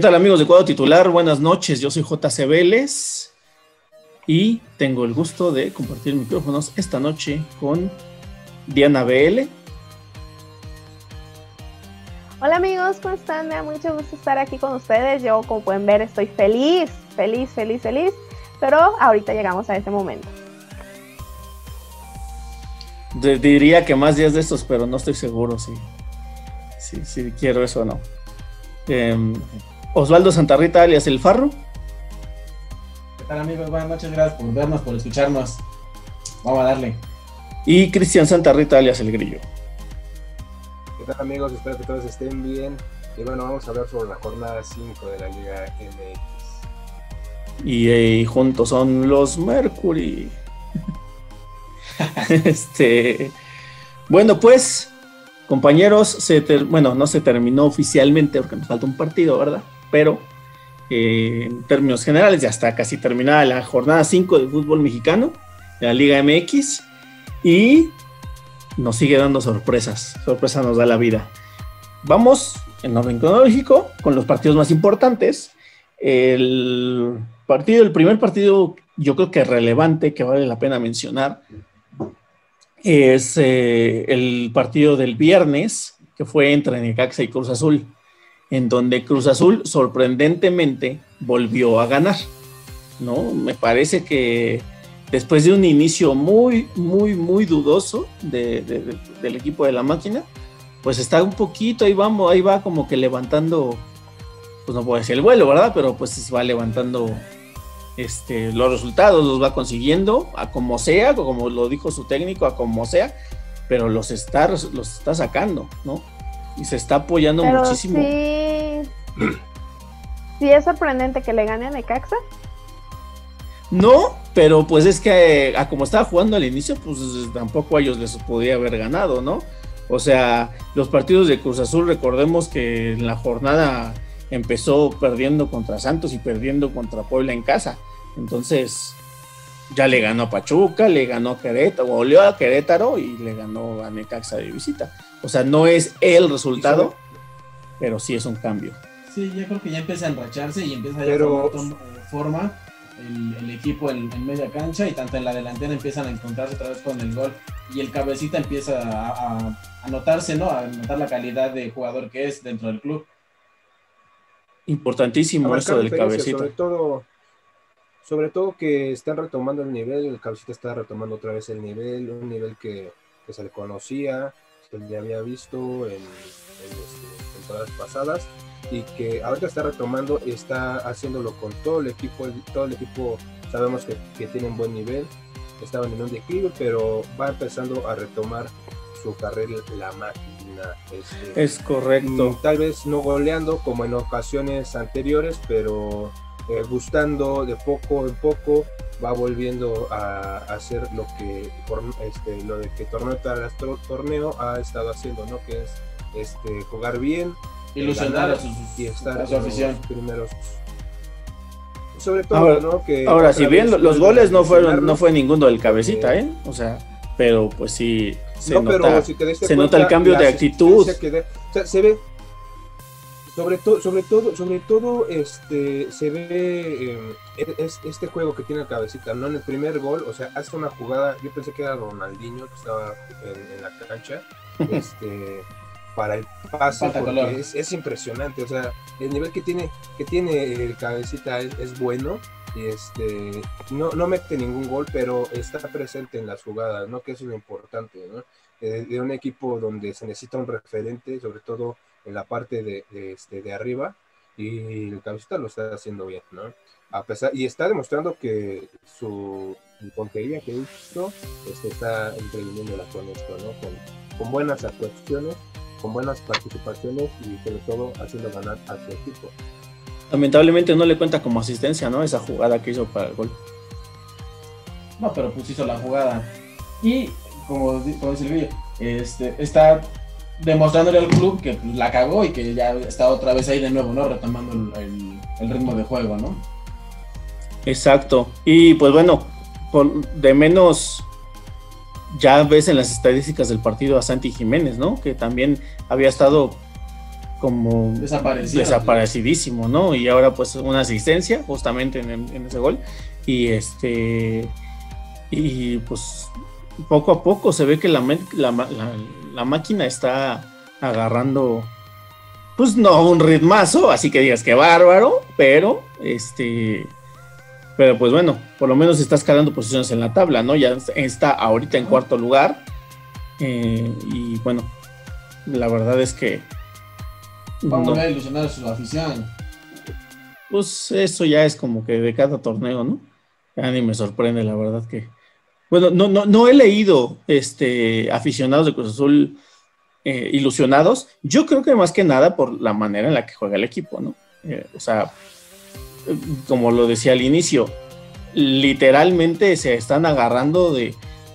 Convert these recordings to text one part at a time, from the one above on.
¿Qué tal amigos de Cuadro Titular? Buenas noches, yo soy JC Vélez y tengo el gusto de compartir micrófonos esta noche con Diana BL. Hola amigos, ¿cómo están? Me da mucho gusto estar aquí con ustedes. Yo, como pueden ver, estoy feliz, feliz, feliz, feliz. Pero ahorita llegamos a ese momento. diría que más días de estos, pero no estoy seguro si, si, quiero eso o no. Em, Osvaldo Santarrita, alias El Farro. ¿Qué tal amigos? Buenas noches, gracias por vernos, por escucharnos. Vamos a darle. Y Cristian Santarrita, alias El Grillo. ¿Qué tal amigos? Espero que todos estén bien. Y bueno, vamos a hablar sobre la jornada 5 de la Liga MX. Y juntos son los Mercury. este, bueno, pues, compañeros, se bueno, no se terminó oficialmente porque nos falta un partido, ¿verdad? Pero eh, en términos generales ya está casi terminada la jornada 5 del fútbol mexicano, de la Liga MX, y nos sigue dando sorpresas. Sorpresa nos da la vida. Vamos en orden cronológico con los partidos más importantes. El partido, el primer partido, yo creo que relevante, que vale la pena mencionar, es eh, el partido del viernes, que fue entre Necaxa y Cruz Azul, en donde Cruz Azul sorprendentemente volvió a ganar. ¿no? Me parece que después de un inicio muy, muy, muy dudoso del equipo de la máquina, pues está un poquito, ahí vamos, ahí va como que levantando, pues no puedo decir el vuelo, ¿verdad? Pero pues va levantando este, los resultados, los va consiguiendo, a como sea, como lo dijo su técnico, a como sea, pero los está, los está sacando, ¿no? Y se está apoyando muchísimo. Sí. sí, es sorprendente que le gane a Necaxa. No, pero pues es que a como estaba jugando al inicio, pues tampoco a ellos les podía haber ganado, ¿no? O sea, los partidos de Cruz Azul, recordemos que en la jornada empezó perdiendo contra Santos y perdiendo contra Puebla en casa. Entonces, ya le ganó a Pachuca, le ganó a Querétaro, volvió a Querétaro y le ganó a Necaxa de visita. O sea, no es el resultado, pero sí es un cambio. Sí, yo creo que ya empieza a enracharse y empieza a pero... forma el, equipo en, media cancha y tanto en la delantera empiezan a encontrarse otra vez con el gol y el cabecita empieza a, a notarse, ¿no? A notar la calidad de jugador que es dentro del club. Importantísimo eso del cabecita. Sobre todo, sobre todo que están retomando el nivel, el cabecita está retomando otra vez el nivel, un nivel que, se le conocía, que ya había visto en, este, temporadas pasadas y que ahorita está retomando y está haciéndolo con todo el equipo, todo el equipo sabemos que, que tiene un buen nivel, estaban en un declive, pero va empezando a retomar su carrera la máquina. Este, es correcto. Tal vez no goleando como en ocasiones anteriores, pero eh, gustando de poco en poco va volviendo a, hacer lo que este, lo de que torneo tras torneo ha estado haciendo, ¿no? Que es este jugar bien, ilusionar a, y estar su afición. primeros sobre todo, ahora, ¿no? Que ahora si bien los goles no fueron, no fue ninguno del cabecita, ¿eh? O sea, pero pues sí, se, nota, se nota el cambio de actitud. se ve, sobre todo, sobre todo, sobre todo, este, se ve eh, es, este juego que tiene el cabecita, ¿no? En el primer gol, o sea, hace una jugada, yo pensé que era Ronaldinho que estaba en, la cancha, este, para el pase, porque es, impresionante, o sea, el nivel que tiene, que tiene el cabecita es bueno, este, no, no mete ningún gol, pero está presente en las jugadas, ¿no? Que eso es lo importante, ¿no? Eh, de un equipo donde se necesita un referente, sobre todo en la parte de, este, de arriba, y el cabecita lo está haciendo bien, ¿no? A pesar, y está demostrando que su pontería que hizo este, está la con esto, ¿no? Con, con buenas actuaciones, con buenas participaciones y sobre todo haciendo ganar a su equipo. Lamentablemente no le cuenta como asistencia, ¿no? Esa jugada que hizo para el gol. No, pero pues hizo la jugada. Y, como, dice el este, está demostrándole al club que pues, la cagó y que ya está otra vez ahí de nuevo, ¿no? Retomando el, ritmo de juego, ¿no? Exacto. Y pues bueno, de menos ya ves en las estadísticas del partido a Santi Jiménez, ¿no? Que también había estado como desaparecidísimo, ¿no? Y ahora pues una asistencia justamente en, ese gol. Y este, y pues poco a poco se ve que la, la, máquina está agarrando, pues no un ritmazo, así que digas que bárbaro, pero este, pero pues bueno, por lo menos está escalando posiciones en la tabla, ¿no? Ya está ahorita en cuarto lugar. Eh, y bueno, la verdad es que Vamos a ilusionar a su afición. Pues eso ya es como que de cada torneo, ¿no? Ya ni me sorprende, la verdad que. Bueno, no, no, no he leído este, aficionados de Cruz Azul eh, ilusionados. Yo creo que más que nada por la manera en la que juega el equipo, ¿no? Eh, o sea, como lo decía al inicio, literalmente se están agarrando de,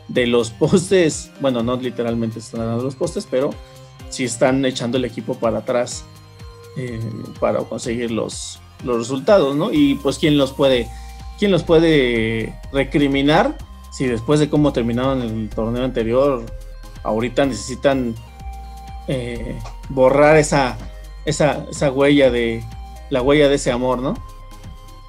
de los postes. Bueno, no literalmente se están agarrando los postes, pero sí están echando el equipo para atrás eh, para conseguir los, los resultados, ¿no? Y pues quién los puede, quién los puede recriminar si después de cómo terminaron el torneo anterior, ahorita necesitan eh, borrar esa, esa, esa huella de la huella de ese amor, ¿no?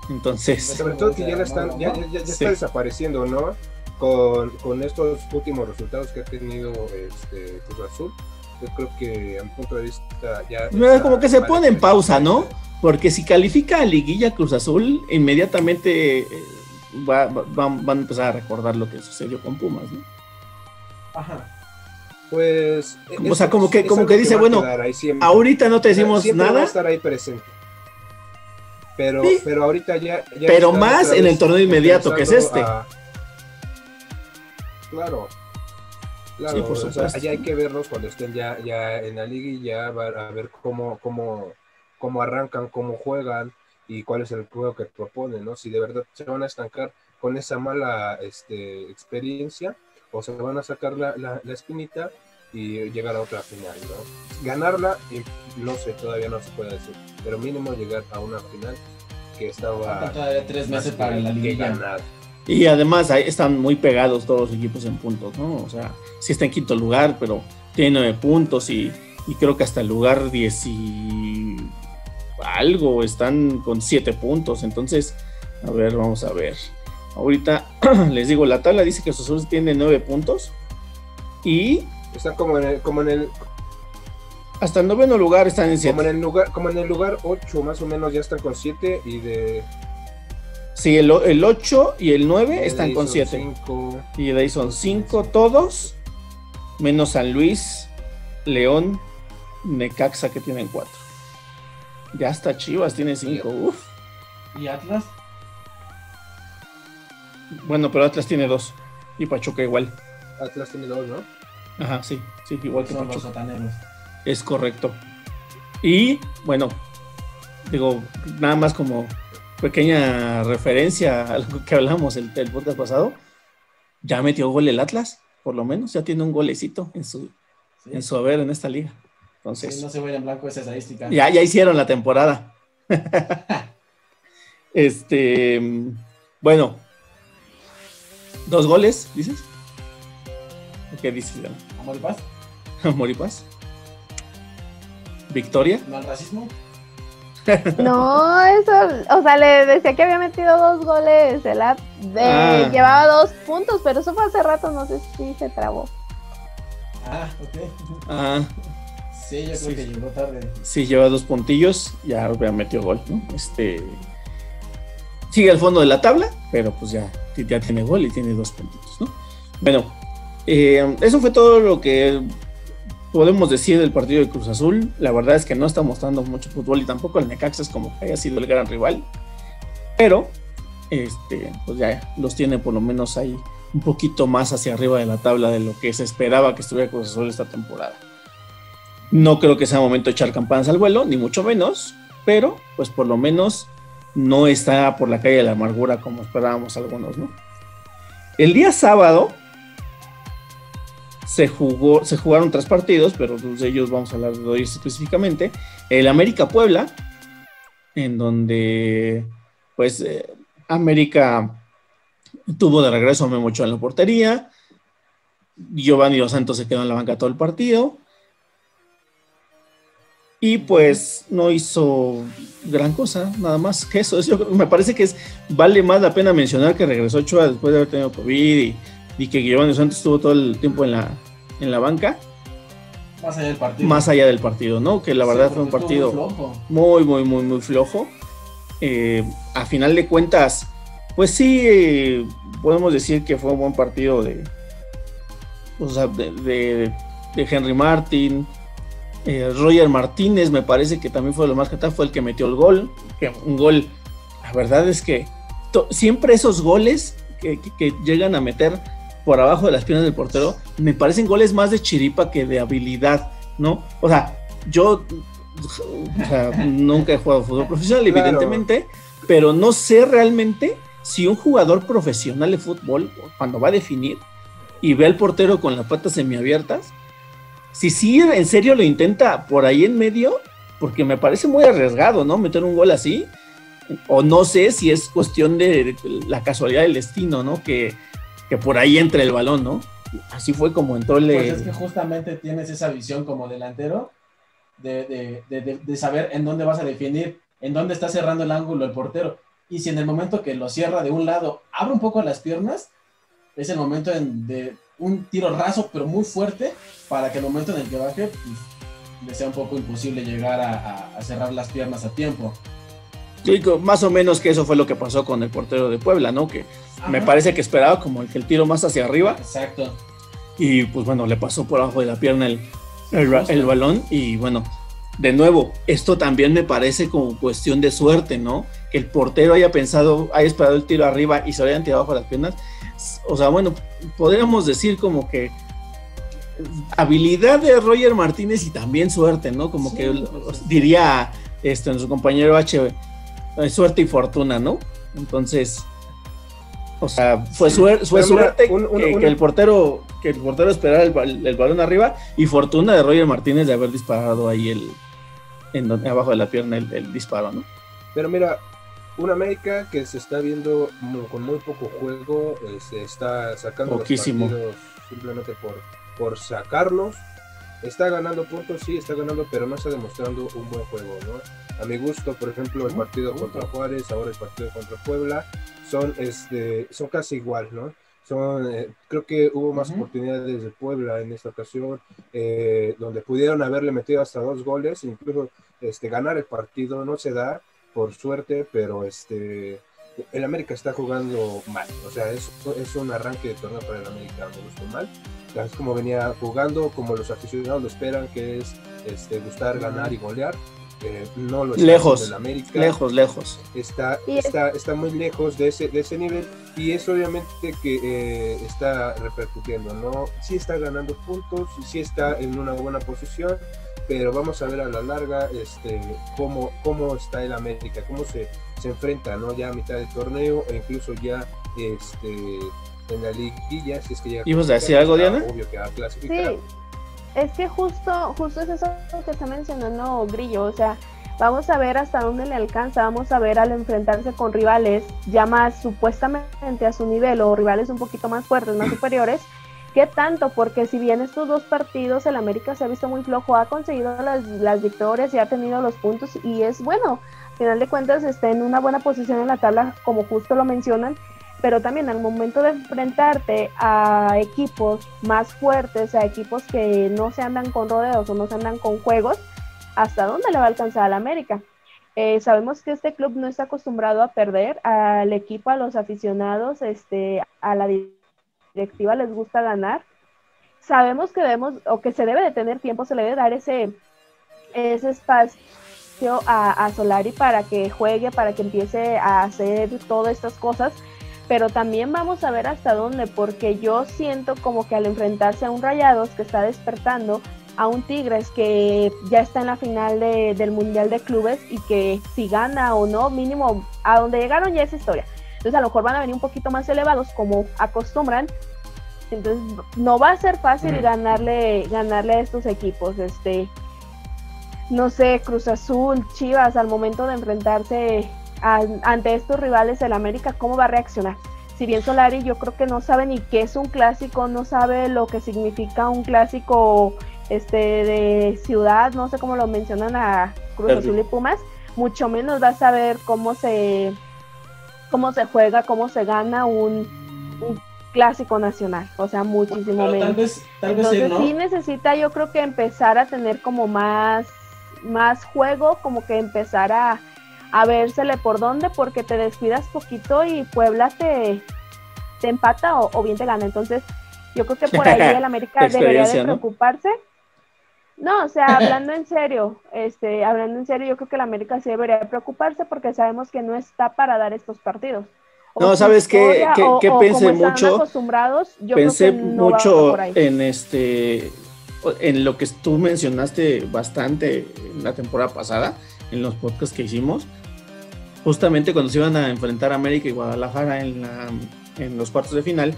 Entonces. Sobre todo que ya, están, ya, ya, está desapareciendo, ¿no? Con, con, estos últimos resultados que ha tenido este, Cruz Azul yo creo que a mi punto de vista ya... como que se pone en pausa, ¿no? Porque si califica a Liguilla Cruz Azul, inmediatamente va, van a empezar a recordar lo que sucedió con Pumas, ¿no? Ajá. Pues... O sea, como que, como que dice, bueno, ahorita no te decimos nada. Va a estar ahí presente. Pero, pero ahorita ya... pero más en el torneo inmediato que es este. Claro, Claro, por supuesto. allá hay que verlos cuando estén ya, ya en la liga y ya a ver cómo, cómo, cómo arrancan, cómo juegan y cuál es el juego que proponen, ¿no? Si de verdad se van a estancar con esa mala este, experiencia o se van a sacar la, la, espinita y llegar a otra final, ¿no? Ganarla, no sé, todavía no se puede decir, pero mínimo llegar a una final que estaba... Todavía tres meses para la liga. Y además están muy pegados todos los equipos en puntos, ¿no? O sea, sí está en quinto lugar, pero tiene nueve puntos y, creo que hasta el lugar 10 y algo están con siete puntos. Entonces, a ver, vamos a ver. Ahorita les digo, la tabla dice que Sosul tiene nueve puntos y... Está como en el... Como en el... Hasta el noveno lugar están en 7. Como en el lugar, como en el lugar 8 más o menos ya están con 7 y de Sí, el, el 8 y el 9 están con 7. Y de ahí son 5 todos, menos San Luis, León, Necaxa que tienen 4. Ya está Chivas, tiene 5. ¿Y Atlas? Bueno, pero Atlas tiene 2. Y Pachuca igual. Atlas tiene 2, ¿no? Ajá, sí, sí, igual que Pachuca. es correcto. Y bueno, digo, nada más como pequeña referencia a lo que hablamos el, el podcast pasado, ya metió gol el Atlas, por lo menos, ya tiene un golecito en su, en su haber en esta liga. Entonces, no se vaya en blanco esa estadística. Ya, ya hicieron la temporada. este, bueno, dos goles, dices. ¿Qué dices, Amor y paz. Amor y paz. Victoria. ¿No al racismo? No, eso, o sea, le decía que había metido dos goles, el de, ah. llevaba dos puntos, pero eso fue hace rato, no sé si se trabó. Ah, ok. Ah. Sí, yo creo que llegó tarde. Sí, lleva dos puntillos, ya metido gol, ¿no? Este sigue al fondo de la tabla, pero pues ya, ya tiene gol y tiene dos puntitos, ¿no? Bueno, eh, eso fue todo lo que podemos decir del partido de Cruz Azul. La verdad es que no está mostrando mucho fútbol y tampoco el Necaxa es como que haya sido el gran rival. Pero, este, pues ya los tiene por lo menos ahí un poquito más hacia arriba de la tabla de lo que se esperaba que estuviera Cruz Azul esta temporada. No creo que sea momento de echar campanas al vuelo, ni mucho menos, pero pues por lo menos no está por la calle de la amargura como esperábamos algunos, ¿no? El día sábado se jugó, se jugaron tres partidos, pero de ellos vamos a hablar de hoy específicamente. El América Puebla, en donde pues eh, América tuvo de regreso a Memocho en la portería. Giovanni Dos Santos se quedó en la banca todo el partido. Y pues no hizo gran cosa, nada más que eso. me parece que es, vale más la pena mencionar que regresó Ochoa después de haber tenido COVID y, que Giovanni Santos estuvo todo el tiempo en la, en la banca. Más allá del partido. Más allá del partido, ¿no? Que la verdad fue un partido muy, muy, muy, muy flojo. Eh, a final de cuentas, pues sí, podemos decir que fue un buen partido de, o sea, de, Henry Martin. Eh, Roger Martínez me parece que también fue lo más que tal, fue el que metió el gol. Que un gol, la verdad es que siempre esos goles que, llegan a meter por abajo de las piernas del portero, me parecen goles más de chiripa que de habilidad, ¿no? O sea, yo nunca he jugado fútbol profesional, evidentemente, pero no sé realmente si un jugador profesional de fútbol, cuando va a definir y ve al portero con las patas semiabiertas, si sí en serio lo intenta por ahí en medio, porque me parece muy arriesgado, ¿no? Meter un gol así, o no sé si es cuestión de, la casualidad del destino, ¿no? Que, que, por ahí entre el balón, ¿no? Así fue como entró el... Pues es que justamente tienes esa visión como delantero de, de, de saber en dónde vas a definir, en dónde está cerrando el ángulo el portero y si en el momento que lo cierra de un lado abre un poco las piernas, es el momento de un tiro raso pero muy fuerte para que el momento en el que baje pues, le sea un poco imposible llegar a, cerrar las piernas a tiempo. más o menos que eso fue lo que pasó con el portero de Puebla, ¿no? Que me parece que esperaba como el, que el tiro más hacia arriba. Exacto. Y pues bueno, le pasó por abajo de la pierna el, el balón y bueno, de nuevo, esto también me parece como cuestión de suerte, ¿no? Que el portero haya pensado, haya esperado el tiro arriba y se lo hayan tirado bajo las piernas. O sea, bueno, podríamos decir como que habilidad de Roger Martínez y también suerte, ¿no? Como que diría este, nuestro compañero H, eh, suerte y fortuna, ¿no? Entonces, o sea, fue, suerte que, el portero que el portero esperara el, el, balón arriba y fortuna de Roger Martínez de haber disparado ahí el, en donde, abajo de la pierna el, disparo, ¿no? Pero mira, una América que se está viendo con muy poco juego, eh, se está sacando Poquísimo. los partidos simplemente por, por sacarlos. Está ganando puntos, sí, está ganando, pero no está demostrando un buen juego, ¿no? A mi gusto, por ejemplo, el partido contra Juárez, ahora el partido contra Puebla, son, este, son casi igual, ¿no? Son, eh, creo que hubo más oportunidades de Puebla en esta ocasión, eh, donde pudieron haberle metido hasta dos goles, incluso este, ganar el partido no se da, por suerte, pero este, el América está jugando mal, o sea, es, es un arranque de torneo para el América, me gustó mal, es como venía jugando, como los aficionados lo esperan, que es este, gustar, ganar y golear, no lo lejos, América. Lejos, lejos. Está, está, está muy lejos de ese, de ese nivel y es obviamente que eh, está repercutiendo, ¿no? Sí está ganando puntos, sí está en una buena posición, pero vamos a ver a la larga este, cómo, cómo está el América, cómo se, se enfrenta, ¿no? Ya a mitad del torneo e incluso ya este, en la liguilla, si es que llega. a decir algo, Diana? Obvio que va a clasificar. Sí es que justo, justo es eso que está mencionando Grillo, o sea, vamos a ver hasta dónde le alcanza, vamos a ver al enfrentarse con rivales ya más supuestamente a su nivel o rivales un poquito más fuertes, más superiores, qué tanto, porque si bien estos dos partidos el América se ha visto muy flojo, ha conseguido las, las victorias y ha tenido los puntos y es bueno, al final de cuentas está en una buena posición en la tabla, como justo lo mencionan, pero también al momento de enfrentarte a equipos más fuertes, a equipos que no se andan con rodeos o no se andan con juegos, ¿hasta dónde le va a alcanzar al América? Eh, sabemos que este club no está acostumbrado a perder, al equipo, a los aficionados, este, a la directiva les gusta ganar. Sabemos que debemos, o que se debe de tener tiempo, se le debe dar ese, ese espacio a, a Solari para que juegue, para que empiece a hacer todas estas cosas pero también vamos a ver hasta dónde, porque yo siento como que al enfrentarse a un Rayados que está despertando, a un Tigres que ya está en la final del Mundial de Clubes y que si gana o no, mínimo a donde llegaron ya es historia. Entonces a lo mejor van a venir un poquito más elevados como acostumbran. Entonces no va a ser fácil ganarle, ganarle a estos equipos. Este, no sé, Cruz Azul, Chivas, al momento de enfrentarse ante estos rivales del América, ¿cómo va a reaccionar? Si bien Solari yo creo que no sabe ni qué es un clásico, no sabe lo que significa un clásico este, de ciudad, no sé cómo lo mencionan a Cruz Azul y Pumas, mucho menos vas a ver cómo se, cómo se juega, cómo se gana un, clásico nacional, o sea, muchísimo menos. Entonces sí, necesita yo creo que empezar a tener como más, más juego, como que empezar a, a vérsele por dónde, porque te descuidas poquito y Puebla te, te empata o, bien te gana. Entonces, yo creo que por ahí el América debería de preocuparse. ¿no? O sea, hablando en serio, este, hablando en serio, yo creo que el América sí debería preocuparse porque sabemos que no está para dar estos partidos. no, sabes qué, que, pensé mucho. pensé mucho en este, en lo que tú mencionaste bastante en la temporada pasada, en los podcasts que hicimos, justamente cuando se iban a enfrentar América y Guadalajara en, la, en los cuartos de final,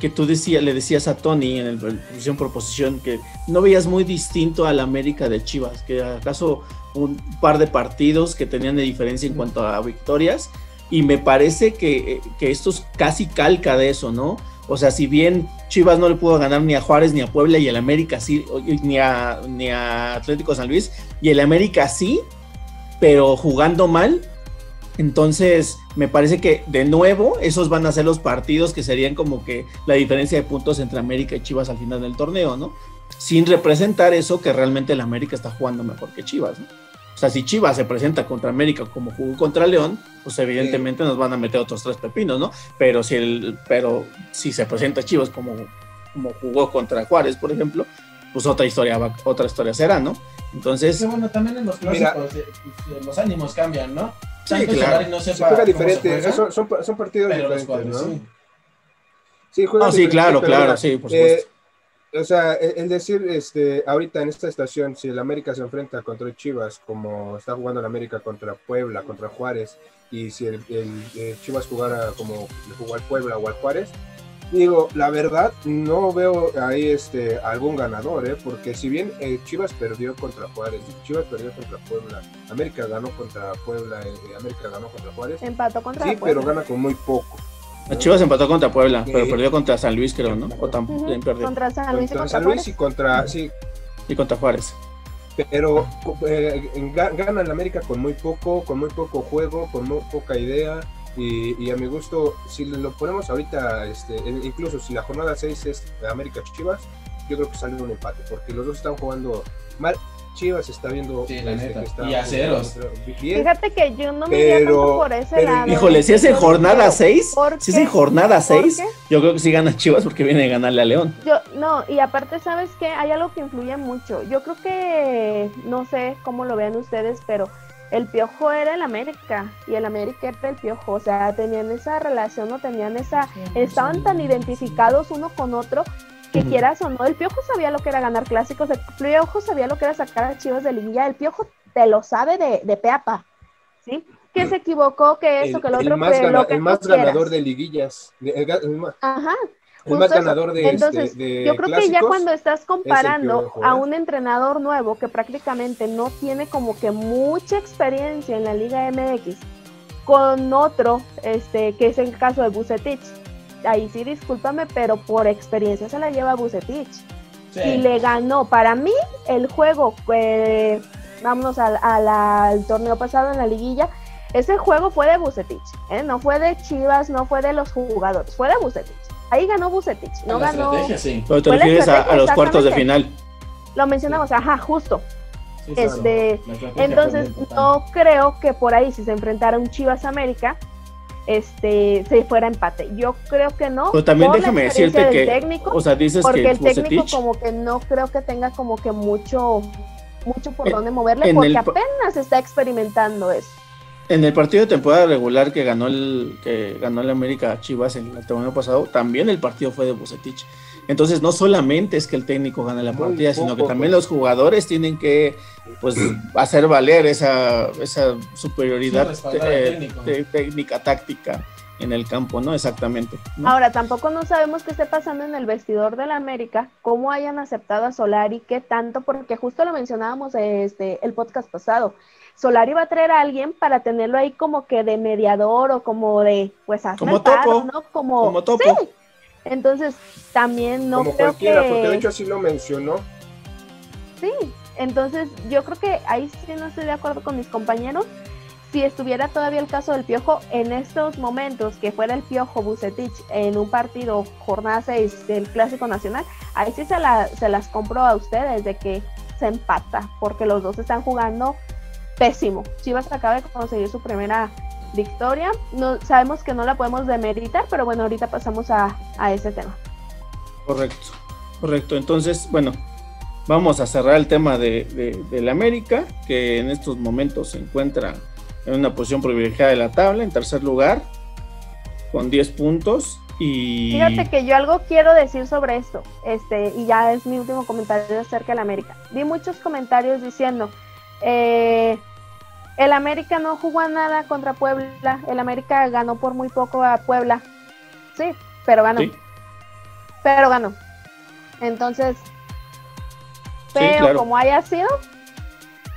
que tú decías, le decías a Tony en el posición por posición que no veías muy distinto al América de Chivas, que acaso un par de partidos que tenían de diferencia en cuanto a victorias, y me parece que, que esto es casi calca de eso, ¿no? O sea, si bien Chivas no le pudo ganar ni a Juárez ni a Puebla y el América sí, ni a, ni a Atlético San Luis, y el América sí, pero jugando mal, entonces, me parece que de nuevo esos van a ser los partidos que serían como que la diferencia de puntos entre América y Chivas al final del torneo, ¿no? Sin representar eso que realmente el América está jugando mejor que Chivas, ¿no? O sea, si Chivas se presenta contra América como jugó contra León, pues evidentemente nos van a meter otros tres pepinos, ¿no? Pero si el, pero si se presenta Chivas como, como jugó contra Juárez, por ejemplo, pues otra historia va, otra historia será, ¿no? Entonces. bueno, también en los clásicos eh, pues, los ánimos cambian, ¿no? Sí, claro. No se juega diferente, son, son, son, partidos diferentes, ¿no? Sí, sí, juega sí claro, claro, sí, por supuesto. Eh, o sea, el decir, este, ahorita en esta estación, si el América se enfrenta contra Chivas, como está jugando el América contra Puebla, contra Juárez, y si el, el, Chivas jugara como le jugó al Puebla o al Juárez, Digo, la verdad, no veo ahí este algún ganador, ¿eh? porque si bien eh, Chivas perdió contra Juárez, Chivas perdió contra Puebla, América ganó contra Puebla, eh, América ganó contra Juárez. Empató contra Sí, pero gana con muy poco. Chivas empató contra Puebla, pero perdió contra San Luis, creo, ¿no? O también perdió. Contra San Luis, y contra, San Luis y contra, sí. Y contra Juárez. Pero eh, gana el América con muy poco, con muy poco juego, con muy poca idea. Y, a mi gusto, si lo ponemos ahorita, este, incluso si la jornada 6 es América Chivas, yo creo que sale un empate, porque los dos están jugando mal. Chivas está viendo sí, la este, neta. y a ceros. Fíjate que yo no me pero, por ese lado. Híjole, si es en jornada 6, si es en jornada 6, yo creo que sí gana Chivas porque viene a ganarle a León. Yo, no, y aparte, ¿sabes qué? Hay algo que influye mucho. Yo creo que, no sé cómo lo vean ustedes, pero el piojo era el América y el América era el piojo, o sea, tenían esa relación, no tenían esa, estaban tan identificados uno con otro que quieras o no, el piojo sabía lo que era ganar clásicos, el piojo sabía lo que era sacar a Chivas de liguilla, el piojo te lo sabe de, de peapa, ¿sí? Que se equivocó, que eso, que lo otro, que lo que el más ganador de liguillas. Ajá, el más ganador de, Entonces, yo creo que ya cuando estás comparando a un entrenador nuevo que prácticamente no tiene como que mucha experiencia en la Liga MX con otro, este, que es el caso de Bucetich. Ahí sí, discúlpame, pero por experiencia se la lleva Bucetich. Y le ganó. Para mí, el juego, eh, vámonos al, torneo pasado en la liguilla, ese juego fue de Bucetich, ¿eh? no fue de Chivas, no fue de los jugadores, fue de Bucetich. Ahí ganó Bucetich, no la ganó. Sí. Pero te refieres a, los cuartos de final. Lo mencionamos, ajá, justo. este, entonces no creo que por ahí si se enfrentara un Chivas América, este, se fuera empate. Yo creo que no. Pero también déjame decirte que, técnico, o sea, dices porque el técnico como que no creo que tenga como que mucho, mucho por dónde moverle, porque apenas está experimentando eso. En el partido de temporada regular que ganó el que ganó el América Chivas en el torneo pasado, también el partido fue de Bucetich. Entonces no solamente es que el técnico gane la partida, sino que también los jugadores tienen que pues hacer valer esa, esa superioridad técnica táctica en el campo, ¿no? Exactamente. Ahora, tampoco no sabemos qué esté pasando en el vestidor del América, cómo hayan aceptado a Solari, qué tanto, porque justo lo mencionábamos este, el podcast pasado. Solari va a traer a alguien para tenerlo ahí como que de mediador o como de, pues, como topo, ¿no? Como, topo. Sí. Entonces, también no como cualquiera, porque de hecho así lo mencionó. Sí, entonces yo creo que ahí sí no estoy de acuerdo con mis compañeros. Si estuviera todavía el caso del Piojo en estos momentos, que fuera el Piojo Bucetich en un partido jornada 6 del Clásico Nacional, ahí sí se, la, se las compro a ustedes de que se empata, porque los dos están jugando pésimo. Chivas acaba de conseguir su primera victoria. No, sabemos que no la podemos demeritar, pero bueno, ahorita pasamos a, a ese tema. Correcto, correcto. Entonces, bueno, vamos a cerrar el tema de, la América, que en estos momentos se encuentra en una posición privilegiada de la tabla, en tercer lugar, con 10 puntos. Y... Fíjate que yo algo quiero decir sobre esto, este, y ya es mi último comentario acerca de la América. Vi muchos comentarios diciendo, eh, el América no jugó nada contra Puebla, el América ganó por muy poco a Puebla, sí, pero ganó. Pero ganó. Entonces, pero como haya sido,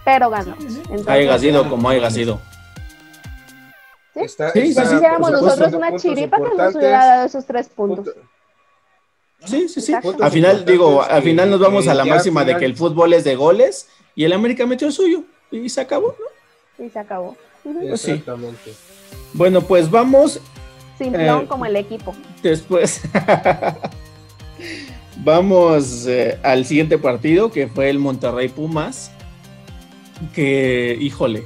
pero ganó. haya sido como haya sido. Sí, sí, si hiciéramos nosotros una chiripa que nos hubiera dado esos tres puntos. Sí, sí, sí. Al final, digo, al final nos vamos a la máxima de que el fútbol es de goles y el América metió el suyo y se acabó, ¿no? Y se acabó. Pues Exactamente. Bueno, pues vamos. Simplón eh, como el equipo. Después. vamos eh, al siguiente partido que fue el Monterrey Pumas. Que, híjole.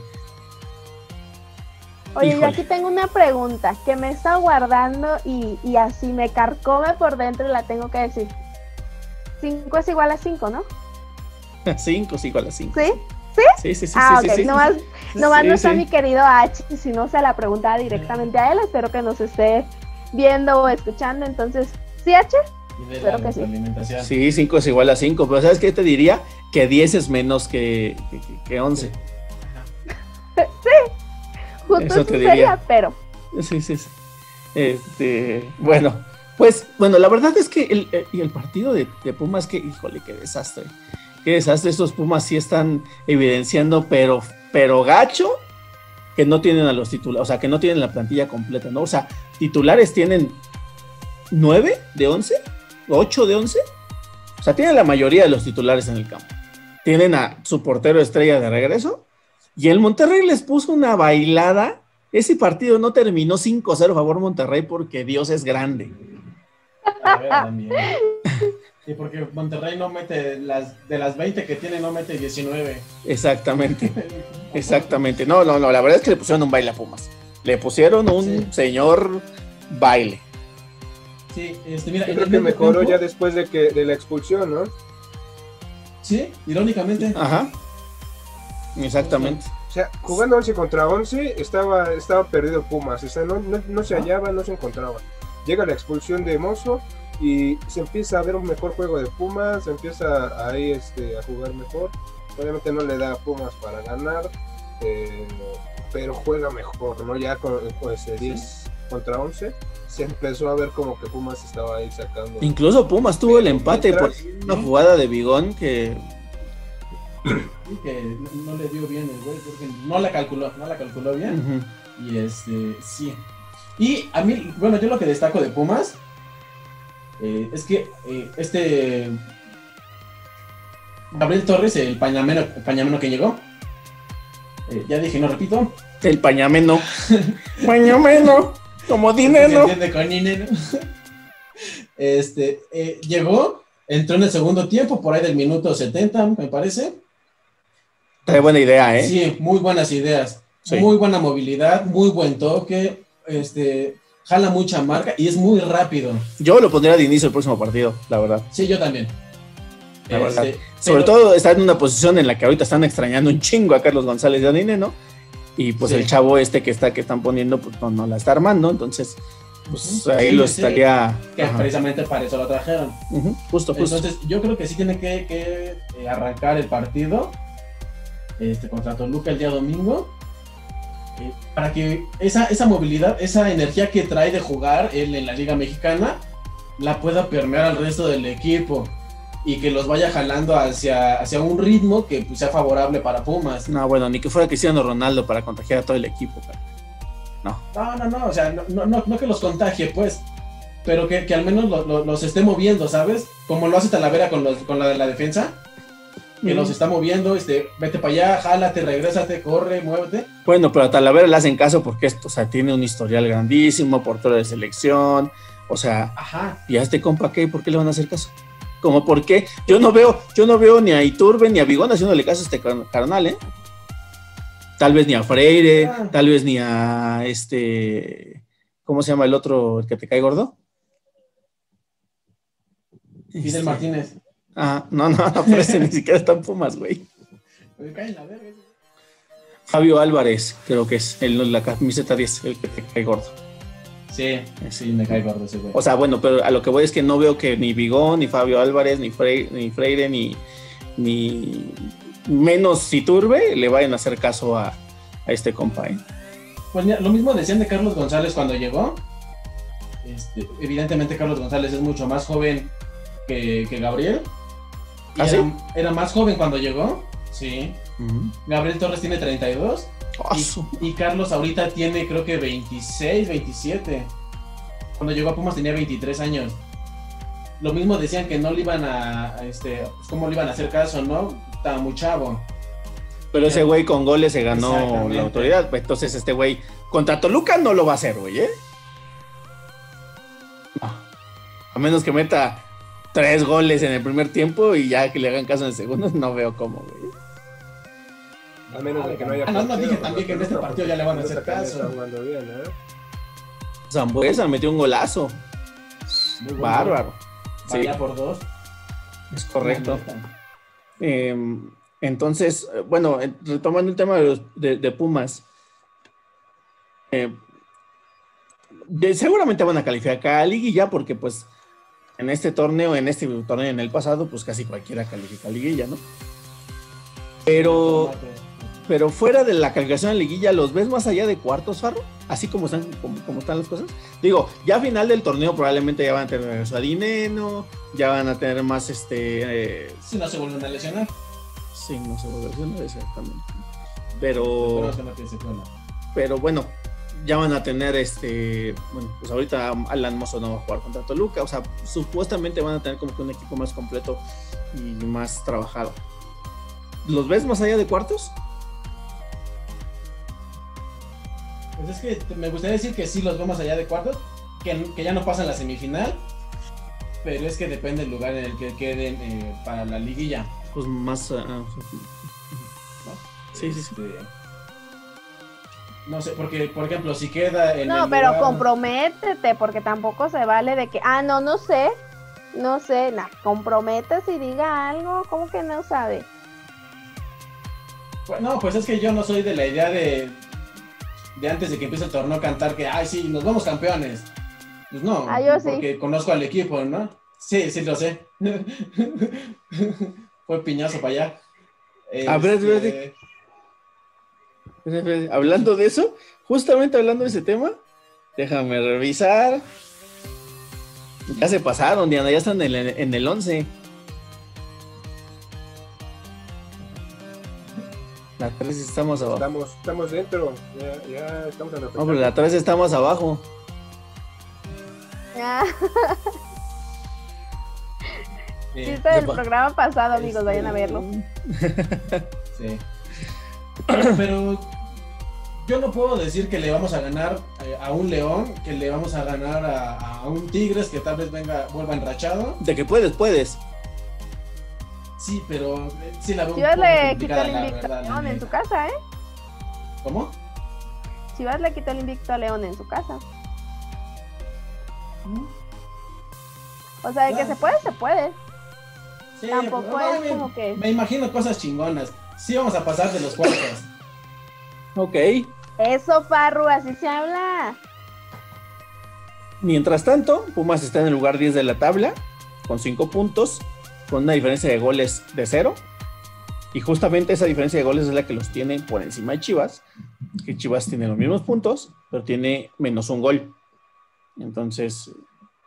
Oye, yo aquí tengo una pregunta que me está guardando y, y así me carcome por dentro y la tengo que decir. 5 es igual a 5, ¿no? 5 es igual a 5. ¿Sí? ¿Sí? Sí, sí, sí. Ah, sí, ok. sí, nomás, nomás no está mi querido H, si no se la preguntaba directamente a él. Espero que nos esté viendo o escuchando. Entonces, ¿sí, H? Espero que sí. Sí, 5 es igual a 5. Pero ¿sabes qué te diría? Que 10 es menos que, que, 11. sí. Justo eso te diría. pero. Sí, sí, sí. Este, bueno, pues, bueno, la verdad es que el, el, el partido de, de Pumas, que, híjole, qué desastre qué desastre. Estos Pumas sí están evidenciando, pero, pero gacho, que no tienen a los titulares, o sea, que no tienen la plantilla completa, ¿no? O sea, titulares tienen 9 de 11, 8 de 11. O sea, tienen la mayoría de los titulares en el campo. Tienen a su portero estrella de regreso. Y el Monterrey les puso una bailada. Ese partido no terminó 5-0 a favor Monterrey porque Dios es grande. Sí, porque Monterrey no mete las de las 20 que tiene, no mete 19. Exactamente. Exactamente. No, no, no. La verdad es que le pusieron un baile a Pumas. Le pusieron un señor baile. Sí, este, mira. Yo creo que mejoró ya después de que de la expulsión, ¿no? Sí, irónicamente. Ajá. Exactamente. O sea, jugando 11 contra 11, estaba, estaba perdido Pumas. O sea, no, no se hallaba, no se encontraba. Llega la expulsión de Mozo y se empieza a ver un mejor juego de Pumas, se empieza ahí este, a jugar mejor. Obviamente no le da a Pumas para ganar, eh, pero juega mejor, ¿no? Ya con, ese 10 contra 11 se empezó a ver como que Pumas estaba ahí sacando. Incluso Pumas tuvo el empate por una jugada de Bigón que que no, le dio bien el güey porque no la calculó, no la calculó bien. Y este, sí. Y a mí, bueno, yo lo que destaco de Pumas eh, es que eh, este Gabriel Torres, el pañameno, el pañameno que llegó, eh, ya dije, no repito. El pañameno. pañameno, como dinero. con dinero. este, llegó, entró en el segundo tiempo, por ahí del minuto 70, me parece. Trae buena idea, ¿eh? Sí, muy buenas ideas. Muy buena movilidad, muy buen toque. Este, jala mucha marca y es muy rápido. Yo lo pondría de inicio el próximo partido, la verdad. Sí, yo también. Este, Sobre todo está en una posición en la que ahorita están extrañando un chingo a Carlos González de Adine, ¿no? Y pues el chavo este que está que están poniendo, pues no, la está armando, entonces pues ahí lo estaría. Que precisamente para eso lo trajeron. Justo, justo. Entonces yo creo que sí tiene que, que eh, arrancar el partido este, contra Toluca el día domingo eh, para que esa, esa movilidad, esa energía que trae de jugar él en la Liga Mexicana, la pueda permear al resto del equipo y que los vaya jalando hacia, hacia un ritmo que pues, sea favorable para Pumas. No, bueno, ni que fuera Cristiano Ronaldo para contagiar a todo el equipo. No. No, no, no, o sea, no, no, no que los contagie, pues, pero que, al menos los esté moviendo, ¿sabes? Como lo hace Talavera con, los, con la de la defensa. Que los está moviendo, este, vete para allá, jálate, regrésate, corre, muévete. Bueno, pero a Talavera le hacen caso porque esto, o sea, tiene un historial grandísimo, portero de selección, o sea, Ajá. ¿y a este compa qué? ¿Por qué le van a hacer caso? Como por qué? Yo no veo, yo no veo ni a Iturbe ni a Bigón haciéndole caso a este car- carnal, ¿eh? Tal vez ni a Freire, Ah. tal vez ni a este, ¿cómo se llama el otro el que te cae gordo? Fidel Este, Martínez. Ah, no, no, no, pero ese ni siquiera está en Pumas, güey. Me cae en la verga. ese. Fabio Álvarez, creo que es el, la camiseta 10, el que te cae gordo. Sí, sí, me cae gordo ese güey. O sea, bueno, pero a lo que voy es que no veo que ni Bigón, ni Fabio Álvarez, ni Freire, ni, Freire, ni, ni menos Iturbe le vayan a hacer caso a, a este compa. ¿eh? Pues mira, lo mismo decían de Carlos González cuando llegó. Este, evidentemente Carlos González es mucho más joven que, que Gabriel. Y ¿Ah, era, sí? era más joven cuando llegó. Sí. Gabriel Torres tiene 32. Ah, Y, Carlos ahorita tiene creo que 26, 27. Cuando llegó a Pumas tenía 23 años. Lo mismo decían que no le iban a, a este, pues cómo le iban a hacer caso, ¿no? Estaba muy chavo. Pero ese güey con goles se ganó la autoridad. pues, Entonces este güey contra Toluca no lo va a hacer, güey, ¿eh? No. A menos que meta tres goles en el primer tiempo y ya que le hagan caso en el segundo, no veo cómo, güey. A menos de que no haya Ah, no, no, portero, dije también que en este partido ya le van a hacer caso. jugando bien, ¿eh? Zambuesa metió un golazo. Muy bueno. Bárbaro. Sí, Vaya por dos. es correcto. Eh, entonces, bueno, eh, retomando el tema de, los- de- de Pumas, eh, de- seguramente van a calificar a liguilla porque pues en este torneo, en este torneo en el pasado, pues casi cualquiera califica a liguilla, ¿no? Pero, pero fuera de la calificación a liguilla, ¿los ves más allá de cuartos, Farro? Así como están, como, como están las cosas. Digo, ya a final del torneo probablemente ya van a tener regreso a Dineno, ya van a tener más este... eh, Si no se vuelven a lesionar. Sí, no se vuelve a exactamente. Pero, pero bueno, ya van a tener este. Bueno, pues ahorita Alan Mozo no va a jugar contra Toluca. O sea, supuestamente van a tener como que un equipo más completo y más trabajado. ¿Los ves más allá de cuartos? Pues es que me gustaría decir que sí los vemos allá de cuartos, que, que ya no pasan la semifinal, pero es que depende del lugar en el que queden eh, para la liguilla. Pues más. ¿no? Sí, sí, sí. Este, no sé, porque por ejemplo, si queda en No, el pero lugar- comprométete, porque tampoco se vale de que, ah, no, no sé, no sé, nah, comprométese y diga algo, ¿cómo que no sabe? Pues, no, pues es que yo no soy de la idea de, de antes de que empiece el torneo cantar que, ay, sí, nos vamos campeones. Pues no, Ah, yo sí. porque conozco al equipo, ¿no? Sí, sí, lo sé. Fue piñazo para allá. A ver, Este. Hablando de eso, justamente hablando de ese tema, déjame revisar. Ya se pasaron, Diana, ya están en el, en el 11. La 3 estamos abajo. Estamos, estamos dentro, ya, ya estamos en la No, pero la 3 estamos abajo. Ah, sí, del programa pasado, amigos, Este, vayan a verlo. sí. Pero, pero yo no puedo decir que le vamos a ganar eh, a un León, que le vamos a ganar a, a un Tigres que tal vez venga, vuelva enrachado. De que puedes, puedes. Sí, pero eh, sí la veo un Chivas poco le quitó el invicto verdad, a León en su casa, ¿eh? ¿Cómo? Chivas le quitó el invicto a León en su casa. O sea, de que se puede, se puede. Sí, Tampoco no, es como que... Me imagino cosas chingonas. Sí vamos a pasar de los cuartos. Ok. Eso, Farru, así se habla. Mientras tanto, Pumas está en el lugar 10 de la tabla, con 5 puntos, con una diferencia de goles de 0. Y justamente esa diferencia de goles es la que los tiene por encima de Chivas, que Chivas tiene los mismos puntos, pero tiene menos un gol. Entonces,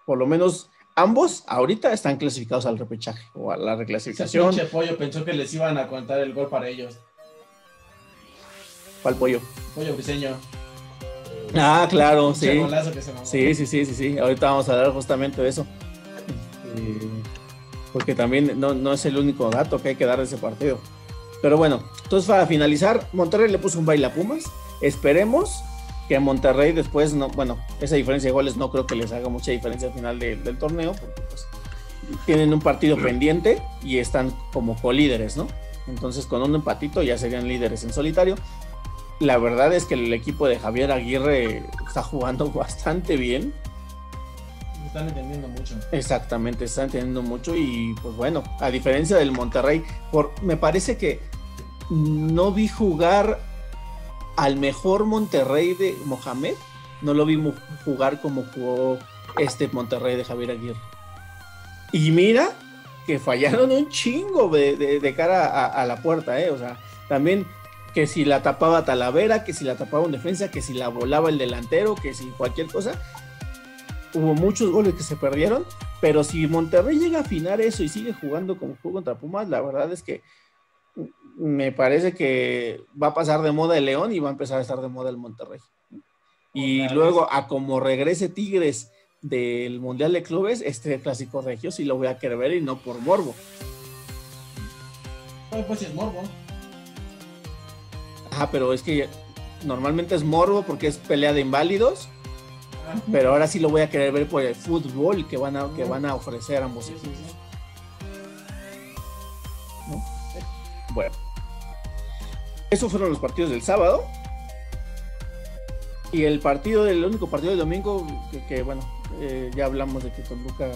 por lo menos ambos ahorita están clasificados al repechaje o a la Ese reclasificación. pinche pollo pensó que les iban a contar el gol para ellos. ¿Cuál pollo? Pollo briseño. Ah, claro, sí. que se. Sí, sí, sí, sí, sí. Ahorita vamos a hablar justamente de eso. Eh, porque también no, no es el único dato que hay que dar de ese partido. Pero bueno, entonces para finalizar, Monterrey le puso un baile a Pumas. Esperemos que Monterrey después, no, bueno, esa diferencia de goles no creo que les haga mucha diferencia al final del torneo, porque pues, tienen un partido pendiente y están como colíderes, ¿no? Entonces con un empatito ya serían líderes en solitario. La verdad es que el equipo de Javier Aguirre está jugando bastante bien. Están entendiendo mucho. Exactamente, están entendiendo mucho y pues bueno, a diferencia del Monterrey, por, me parece que no vi jugar al mejor Monterrey de Mohamed, no lo vi jugar como jugó este Monterrey de Javier Aguirre. Y mira que fallaron un chingo de, cara a, la puerta, ¿eh? O sea, también que si la tapaba Talavera, que si la tapaba un defensa, que si la volaba el delantero, que si cualquier cosa. Hubo muchos goles que se perdieron, pero si Monterrey llega a afinar eso y sigue jugando como jugó contra Pumas, la verdad es que me parece que va a pasar de moda el León y va a empezar a estar de moda el Monterrey. Y luego, a como regrese Tigres del Mundial de Clubes, este clásico regio sí lo voy a querer ver y no por morbo. pues es morbo. Ah, pero es que normalmente es morbo porque es pelea de inválidos. Pero ahora sí lo voy a querer ver por el fútbol que van a, que van a ofrecer ambos equipos. Bueno. Esos fueron los partidos del sábado. Y el partido, del único partido del domingo, que, bueno, eh, ya hablamos de que Toluca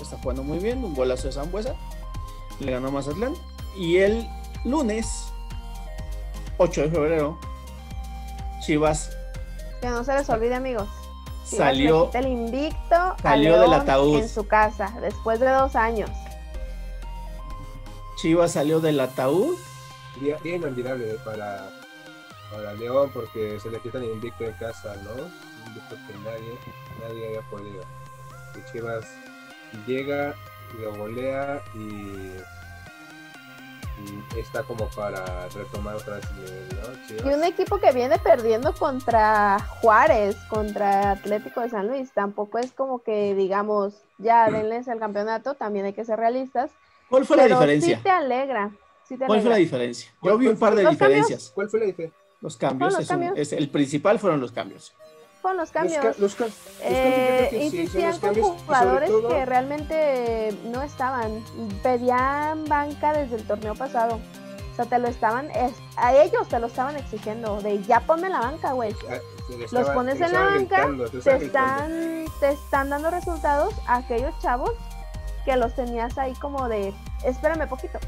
está jugando muy bien, un golazo de Zambuesa, le ganó Mazatlán. Y el lunes, 8 de febrero, Chivas. Que no se les olvide, amigos. salió. El invicto salió del ataúd. En su casa, después de dos años. Chivas salió del ataúd día, inolvidable para, para León porque se le quitan el invicto en casa, ¿no? Un invicto que nadie, nadie había podido. Y Chivas llega, lo golea y, está como para retomar otra vez ¿no? Y un equipo que viene perdiendo contra Juárez, contra Atlético de San Luis, tampoco es como que digamos, ya denles el campeonato, también hay que ser realistas. ¿Cuál fue la diferencia? Sí te alegra. ¿Cuál fue la diferencia? Yo vi un par de diferencias. ¿Cuál fue la diferencia? Los cambios. Es el principal fueron los cambios. Fueron los cambios. Los, eh, insistían con jugadores que realmente no estaban. Pedían banca desde el torneo pasado. O sea, te lo estaban, a ellos te lo estaban exigiendo, de ya ponme la banca, güey. Ah, los pones en la banca, te, están, te están dando resultados a aquellos chavos que los tenías ahí como de, espérame poquito,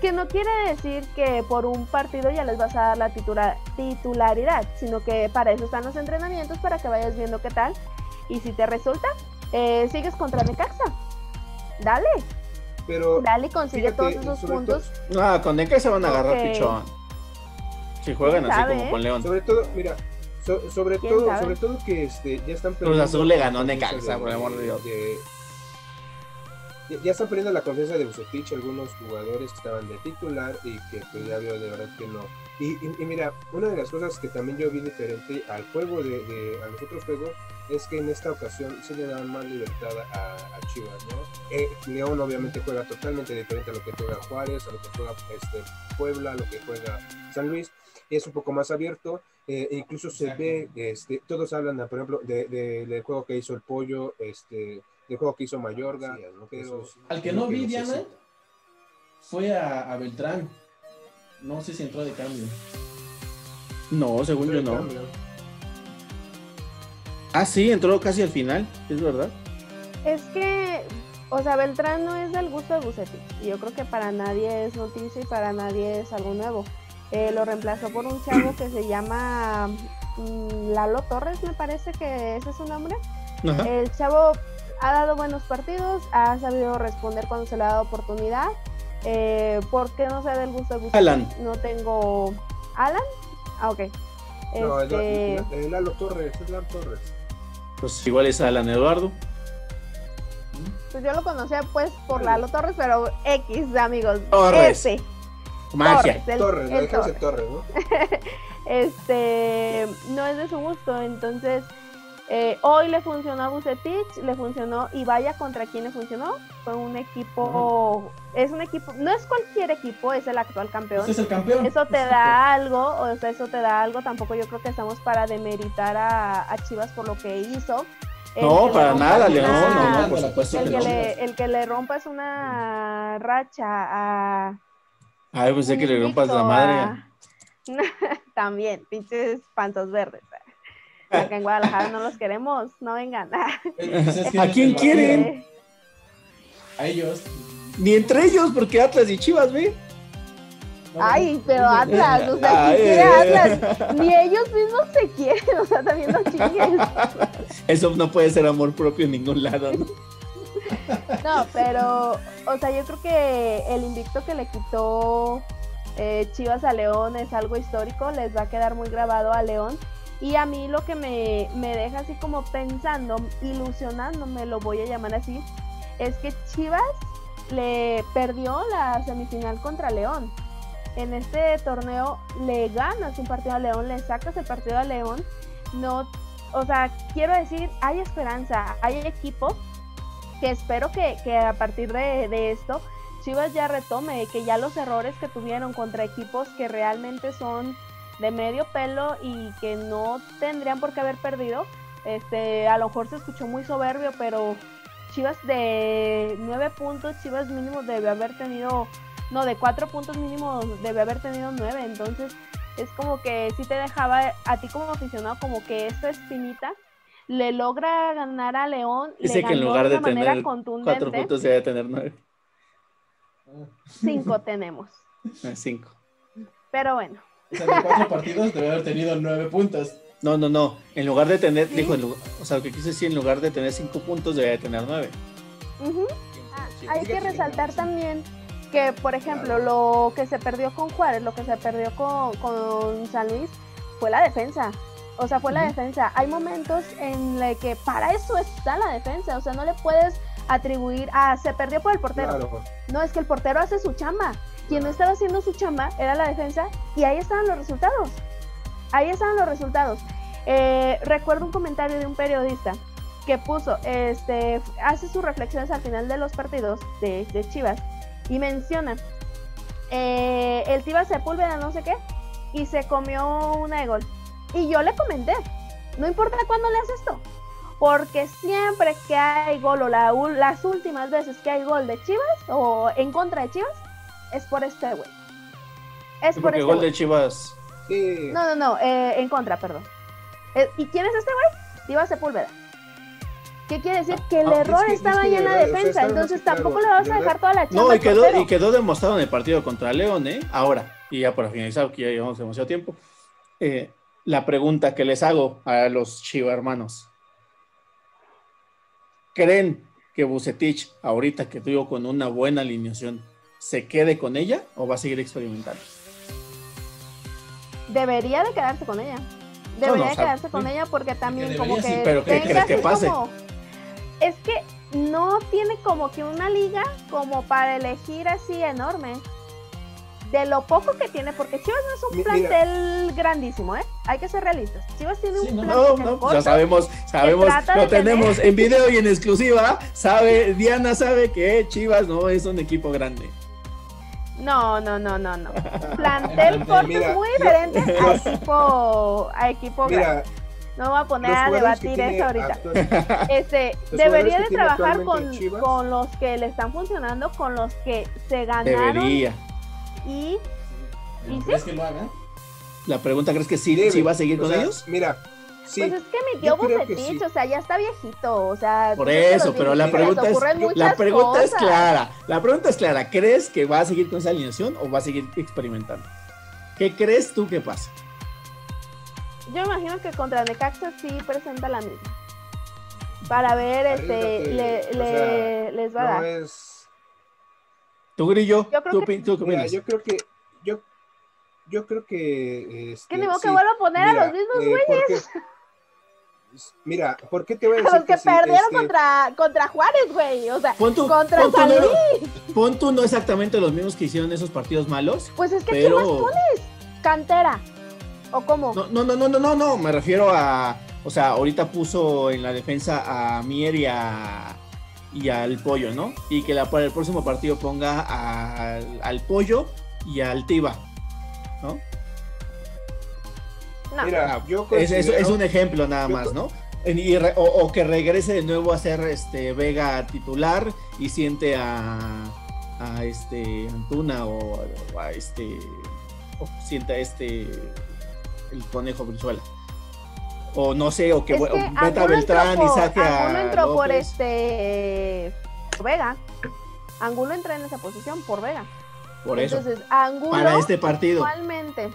que no quiere decir que por un partido ya les vas a dar la titularidad, sino que para eso están los entrenamientos, para que vayas viendo qué tal. Y si te resulta, eh, sigues contra Necaxa. Dale. Pero Dale y consigue todos esos puntos. Ah, con Necaxa van a agarrar pichón. Si juegan así como con León. Sobre todo, mira, sobre todo, sobre todo que este, ya están Cruz Azul le ganó Necaxa, por el amor de Dios ya, están perdiendo la confianza de Bucetich algunos jugadores que estaban de titular y que pues, ya veo de verdad que no. Y, mira, una de las cosas que también yo vi diferente al juego de, a los otros juegos es que en esta ocasión se le dan más libertad a, Chivas, ¿no? Eh, León obviamente juega totalmente diferente a lo que juega Juárez, a lo que juega este, Puebla, a lo que juega San Luis, es un poco más abierto, eh, e incluso se ve, este, todos hablan, por ejemplo, de, del juego que hizo el Pollo, este, el juego que hizo Mayorga. Al que no vi, Diana, fue a, Beltrán. No sé si entró de cambio. No, según yo no. Ah, sí, entró casi al final, es verdad. Es que, o sea, Beltrán no es del gusto de Bucetti. Y yo creo que para nadie es noticia y para nadie es algo nuevo. Eh, lo reemplazó por un chavo que se llama mm, Lalo Torres, me parece que ese es su nombre. El chavo ha dado buenos partidos, ha sabido responder cuando se le ha dado oportunidad. Eh, ¿Por qué no se da el gusto de Alan. No tengo. ¿Alan? Ah, ok. No, este... el, Lalo Torres, es Lalo Torres. Pues igual es Alan Eduardo. Pues yo lo conocía pues por Lalo Torres, pero X, amigos. Torres. Ese. Magia. Torres, el, Torres, Torres, ¿no? este, no es de su gusto, entonces Eh, hoy le funcionó a Bucetich, le funcionó y vaya contra quién le funcionó. Fue un equipo, es un equipo, no es cualquier equipo, es el actual campeón. es el campeón. Eso te da algo, o sea, eso te da algo. Tampoco yo creo que estamos para demeritar a, Chivas por lo que hizo. no, para nada, León, no, no, por supuesto el que, le, el que le rompas una racha a. Ay, pues que le rompas la madre. También, pinches pantos verdes. Acá en Guadalajara no los queremos, no vengan. ¿A quién quieren? A ellos. Ni entre ellos, porque Atlas y Chivas, ¿ve? Ay, pero Atlas, o sea, ¿quién quiere Atlas? Ni ellos mismos se quieren, o sea, también los chingues. Eso no puede ser amor propio en ningún lado, ¿no? No, pero, o sea, yo creo que el invicto que le quitó eh, Chivas a León es algo histórico, les va a quedar muy grabado a León. Y a mí lo que me, deja así como pensando, ilusionándome, lo voy a llamar así, es que Chivas le perdió la semifinal contra León. En este torneo le ganas un partido a León, le sacas el partido a León. No, o sea, quiero decir, hay esperanza, hay equipo que espero que, a partir de, de esto Chivas ya retome, que ya los errores que tuvieron contra equipos que realmente son de medio pelo y que no tendrían por qué haber perdido. Este, a lo mejor se escuchó muy soberbio, pero Chivas de nueve puntos, Chivas mínimo debe haber tenido, no, de cuatro puntos mínimo debe haber tenido nueve. Entonces es como que si te dejaba a ti como aficionado como que esta espinita le logra ganar a León. Dice que en lugar de, tener cuatro puntos debe tener nueve. Cinco tenemos. Ah, cinco. Pero bueno. O sea, de cuatro partidos debe haber tenido nueve puntos. No, no, no. En lugar de tener, dijo, o sea, lo que quise decir, en lugar de tener cinco puntos, debe tener nueve. Ah, hay que resaltar también que, por ejemplo, lo que se perdió con Juárez, lo que se perdió con, San Luis, fue la defensa. O sea, fue la defensa. Hay momentos en los que para eso está la defensa. O sea, no le puedes atribuir a se perdió por el portero. No, es que el portero hace su chamba. Quien no estaba haciendo su chamba era la defensa y ahí estaban los resultados. Ahí estaban los resultados. Eh, recuerdo un comentario de un periodista que puso, este, hace sus reflexiones al final de los partidos de, Chivas y menciona, eh, el Chivas Sepúlveda no sé qué, y se comió una de gol. Y yo le comenté, no importa cuándo le haces esto, porque siempre que hay gol o las últimas veces que hay gol de Chivas o en contra de Chivas, es por este güey. Es por este gol de Chivas. No, no, no, eh, en contra, perdón. Eh, ¿Y quién es este güey? Chivas Sepúlveda. ¿Qué quiere decir? Que el ah, error estaba ahí en la defensa, entonces tampoco le vas a dejar toda la chamba. No, y quedó, y quedó demostrado en el partido contra León, ¿eh? Ahora, y ya para finalizar, que ya llevamos demasiado tiempo, eh, la pregunta que les hago a los Chivas hermanos. ¿Creen que Bucetich, ahorita que tuvo con una buena alineación, se quede con ella o va a seguir experimentando? Debería de quedarse con ella. Debería de quedarse con ella porque también como que... pero ¿qué crees que pase? es que no tiene como que una liga como para elegir así enorme de lo poco que tiene, porque Chivas no es un plantel grandísimo, ¿eh? Hay que ser realistas. Chivas tiene un plantel no, no, ya sabemos, sabemos, lo tenemos en video y en exclusiva. Sabe, Diana sabe que Chivas no es un equipo grande. No, no, no, no, no. Plantel corto es muy diferente a equipo, a equipo grande. No voy a poner a debatir eso ahorita. Este, debería de trabajar con, con los que le están funcionando, con los que se ganaron. Debería y... ¿Crees que lo haga? La pregunta, ¿crees que sí, sí va a seguir con ellos? Mira, Sí, pues es que mi tío Bucetich, o sea, ya está viejito, o sea... Por eso, pero la pregunta, es, la pregunta es clara, la pregunta es clara, ¿crees que va a seguir con esa alineación o va a seguir experimentando? ¿Qué crees tú que pasa? Yo imagino que contra Necaxa sí presenta la misma. Para ver, este, le, les va a dar. ¿Tú, Grillo? Yo creo que, yo creo que. Yo, yo creo que. Este, que ni modo que vuelva a poner a los mismos eh, güeyes. Mira, ¿por qué te voy a decir? Los que, perdieron este contra, contra Juárez, güey. O sea, contra San Luis. Pon tú no exactamente los mismos que hicieron esos partidos malos. Pues es que pero... ¿qué más pones? Cantera. ¿O cómo? No, no, no, no, no, no, me refiero a O sea, ahorita puso en la defensa a Mier y, a, y al Pollo, ¿no? Y que la, para el próximo partido ponga al Pollo y al Tiba, ¿no? Mira, yo es, es, un ejemplo nada más, ¿no? o, que regrese de nuevo a ser este Vega titular y siente a, a este Antuna o, a este o siente a este el conejo Brizuela. O no sé o que, es Beltrán y saque a Angulo entró por este Vega. Angulo entra en esa posición por Vega. Por eso. Angulo para este partido. igualmente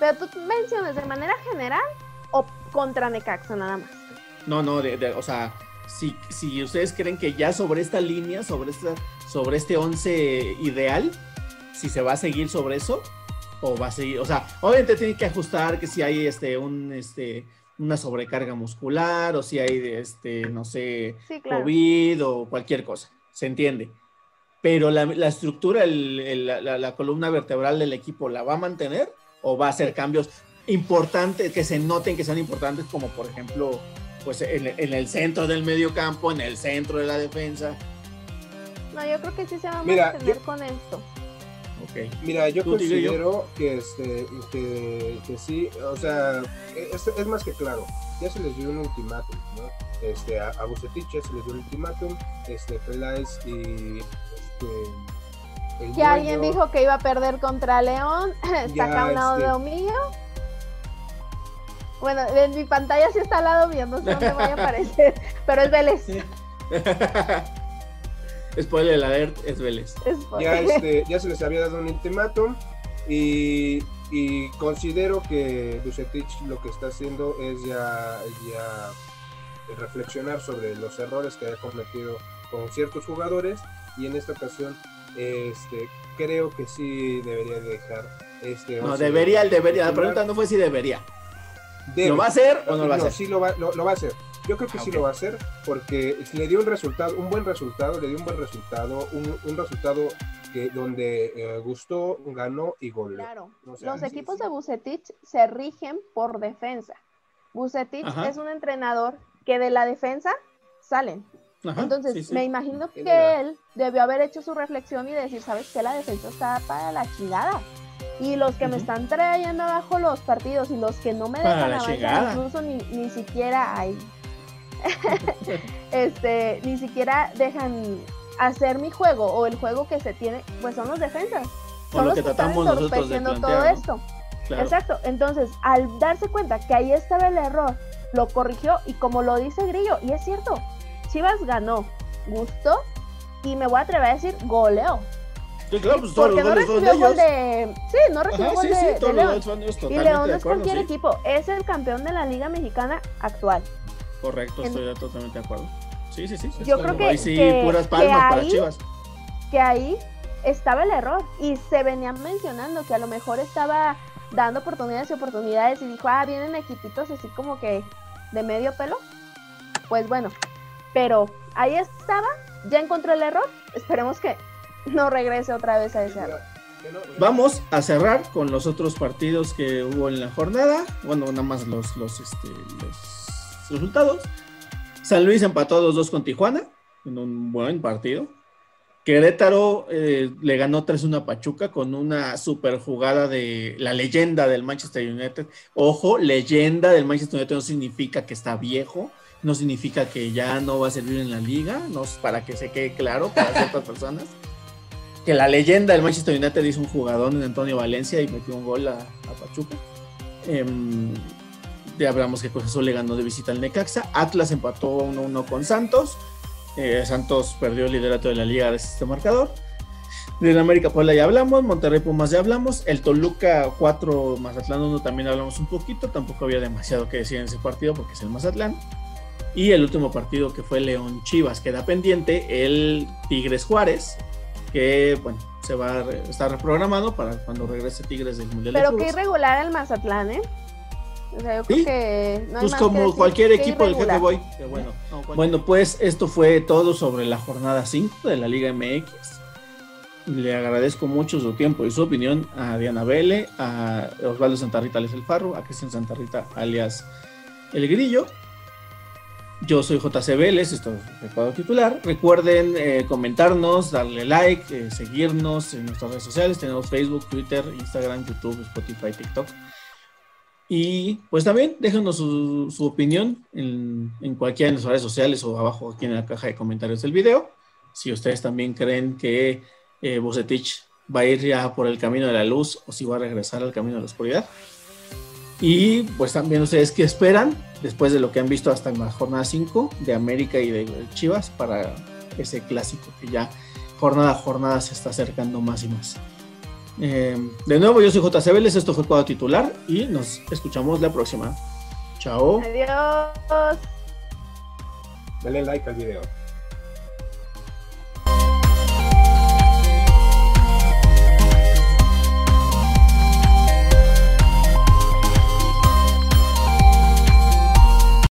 pero tú mencionas de manera general o contra Necaxa nada más. No, no, de, o sea, si, si ustedes creen que ya sobre esta línea, sobre, esta, sobre este 11 ideal, si se va a seguir sobre eso, o va a seguir, o sea, obviamente tienen que ajustar que si hay este, un, este, una sobrecarga muscular, o si hay, este, no sé, COVID o cualquier cosa, se entiende. Pero la, estructura, la, la columna vertebral del equipo, ¿la va a mantener o va a hacer cambios? importantes, que se noten que sean importantes, como por ejemplo, pues en, el centro del medio campo, en el centro de la defensa. No, yo creo que sí se va a mantener con esto. Okay. Mira, yo considero que, este, que, que, sí, o sea, es, es, más que claro, ya se les dio un ultimátum, ¿no? Este, a, a Bucetich ya se les dio un ultimátum, este, Peláez y este, que alguien dijo que iba a perder contra León, está acá a un lado este, de Omillo. Bueno, en mi pantalla sí está al lado mío, no sé dónde vaya a aparecer, pero es Vélez. Sí. Spoiler alert, es Vélez. Ya, este, ya se les había dado un ultimátum y, y considero que Bucetich lo que está haciendo es ya, ya reflexionar sobre los errores que ha cometido con ciertos jugadores y en esta ocasión este, creo que sí debería dejar este no debería el debería la pregunta no fue si debería ¿Lo va a hacer o no lo va a hacer? Sí, lo va, lo, va a hacer. Yo creo que sí lo va a hacer porque le dio un resultado, un buen resultado, le dio un buen resultado, un, un resultado que donde eh, gustó, ganó y goleó. Claro, los equipos de Bucetich se rigen por defensa. Bucetich es un entrenador que de la defensa salen. Entonces, me imagino que él debió haber hecho su reflexión y decir, ¿sabes qué? La defensa está para la chingada. Y los que me están trayendo abajo los partidos y los que no me dejan avanzar, incluso ni, ni siquiera hay. este, ni siquiera dejan hacer mi juego o el juego que se tiene, pues son los defensas. Son los que, están entorpeciendo todo esto. Exacto. Entonces, al darse cuenta que ahí estaba el error, lo corrigió y como lo dice Grillo, y es cierto, Chivas ganó, gustó y me voy a atrever a decir goleó. Sí, claro, pues todos los no recibió gol de. Sí, no recibió gol de, León. y León es cualquier equipo. Es el campeón de la Liga Mexicana actual. Correcto, estoy totalmente de acuerdo. Sí, sí, sí. Yo creo que, sí, que, puras palmas para Chivas. Que ahí estaba el error. Y se venían mencionando que a lo mejor estaba dando oportunidades y oportunidades. Y dijo, ah, vienen equipitos así como que de medio pelo. Pues bueno, pero ahí estaba. Ya encontró el error. Esperemos que no regrese otra vez a ese Vamos a cerrar con los otros partidos que hubo en la jornada. Bueno, nada más los, los, este, los resultados. San Luis empató 2-2 con Tijuana en un buen partido. Querétaro eh, le ganó 3-1 a Pachuca con una super jugada de la leyenda del Manchester United. Ojo, leyenda del Manchester United no significa que está viejo, no significa que ya no va a servir en la liga, no, para que se quede claro para ciertas personas que la leyenda del Manchester United hizo un jugador en Antonio Valencia y metió un gol a, Pachuca. Eh, ya hablamos que Cruz le ganó de visita al Necaxa. Atlas empató 1-1 con Santos. Eh, Santos perdió el liderato de la liga de este marcador. De América Puebla ya hablamos, Monterrey Pumas ya hablamos, el Toluca 4 Mazatlán 1 también hablamos un poquito, tampoco había demasiado que decir en ese partido porque es el Mazatlán. Y el último partido que fue León Chivas, queda pendiente el Tigres Juárez, que bueno, se va a estar reprogramado para cuando regrese Tigres del Mundial Pero que irregular el Mazatlán, ¿eh? O sea, yo creo que pues como cualquier equipo del jefe voy. Bueno, bueno, pues esto fue todo sobre la jornada 5 de la Liga MX. Le agradezco mucho su tiempo y su opinión a Diana Vele, a Osvaldo Santarrita alias El Farro, a Cristian Santarrita alias El Grillo. Yo soy JC Vélez, esto es el cuadro titular. Recuerden eh, comentarnos, darle like, eh, seguirnos en nuestras redes sociales. Tenemos Facebook, Twitter, Instagram, YouTube, Spotify, TikTok. Y pues también déjenos su, opinión en, en, cualquiera de nuestras redes sociales o abajo aquí en la caja de comentarios del video. Si ustedes también creen que eh, Bucetich va a ir ya por el camino de la luz o si va a regresar al camino de la oscuridad. Y pues también ustedes qué esperan después de lo que han visto hasta la jornada 5 de América y de Chivas para ese clásico que ya jornada a jornada se está acercando más y más. Eh, de nuevo, yo soy JC Vélez, esto fue el cuadro titular y nos escuchamos la próxima. Chao. Adiós. Dale like al video.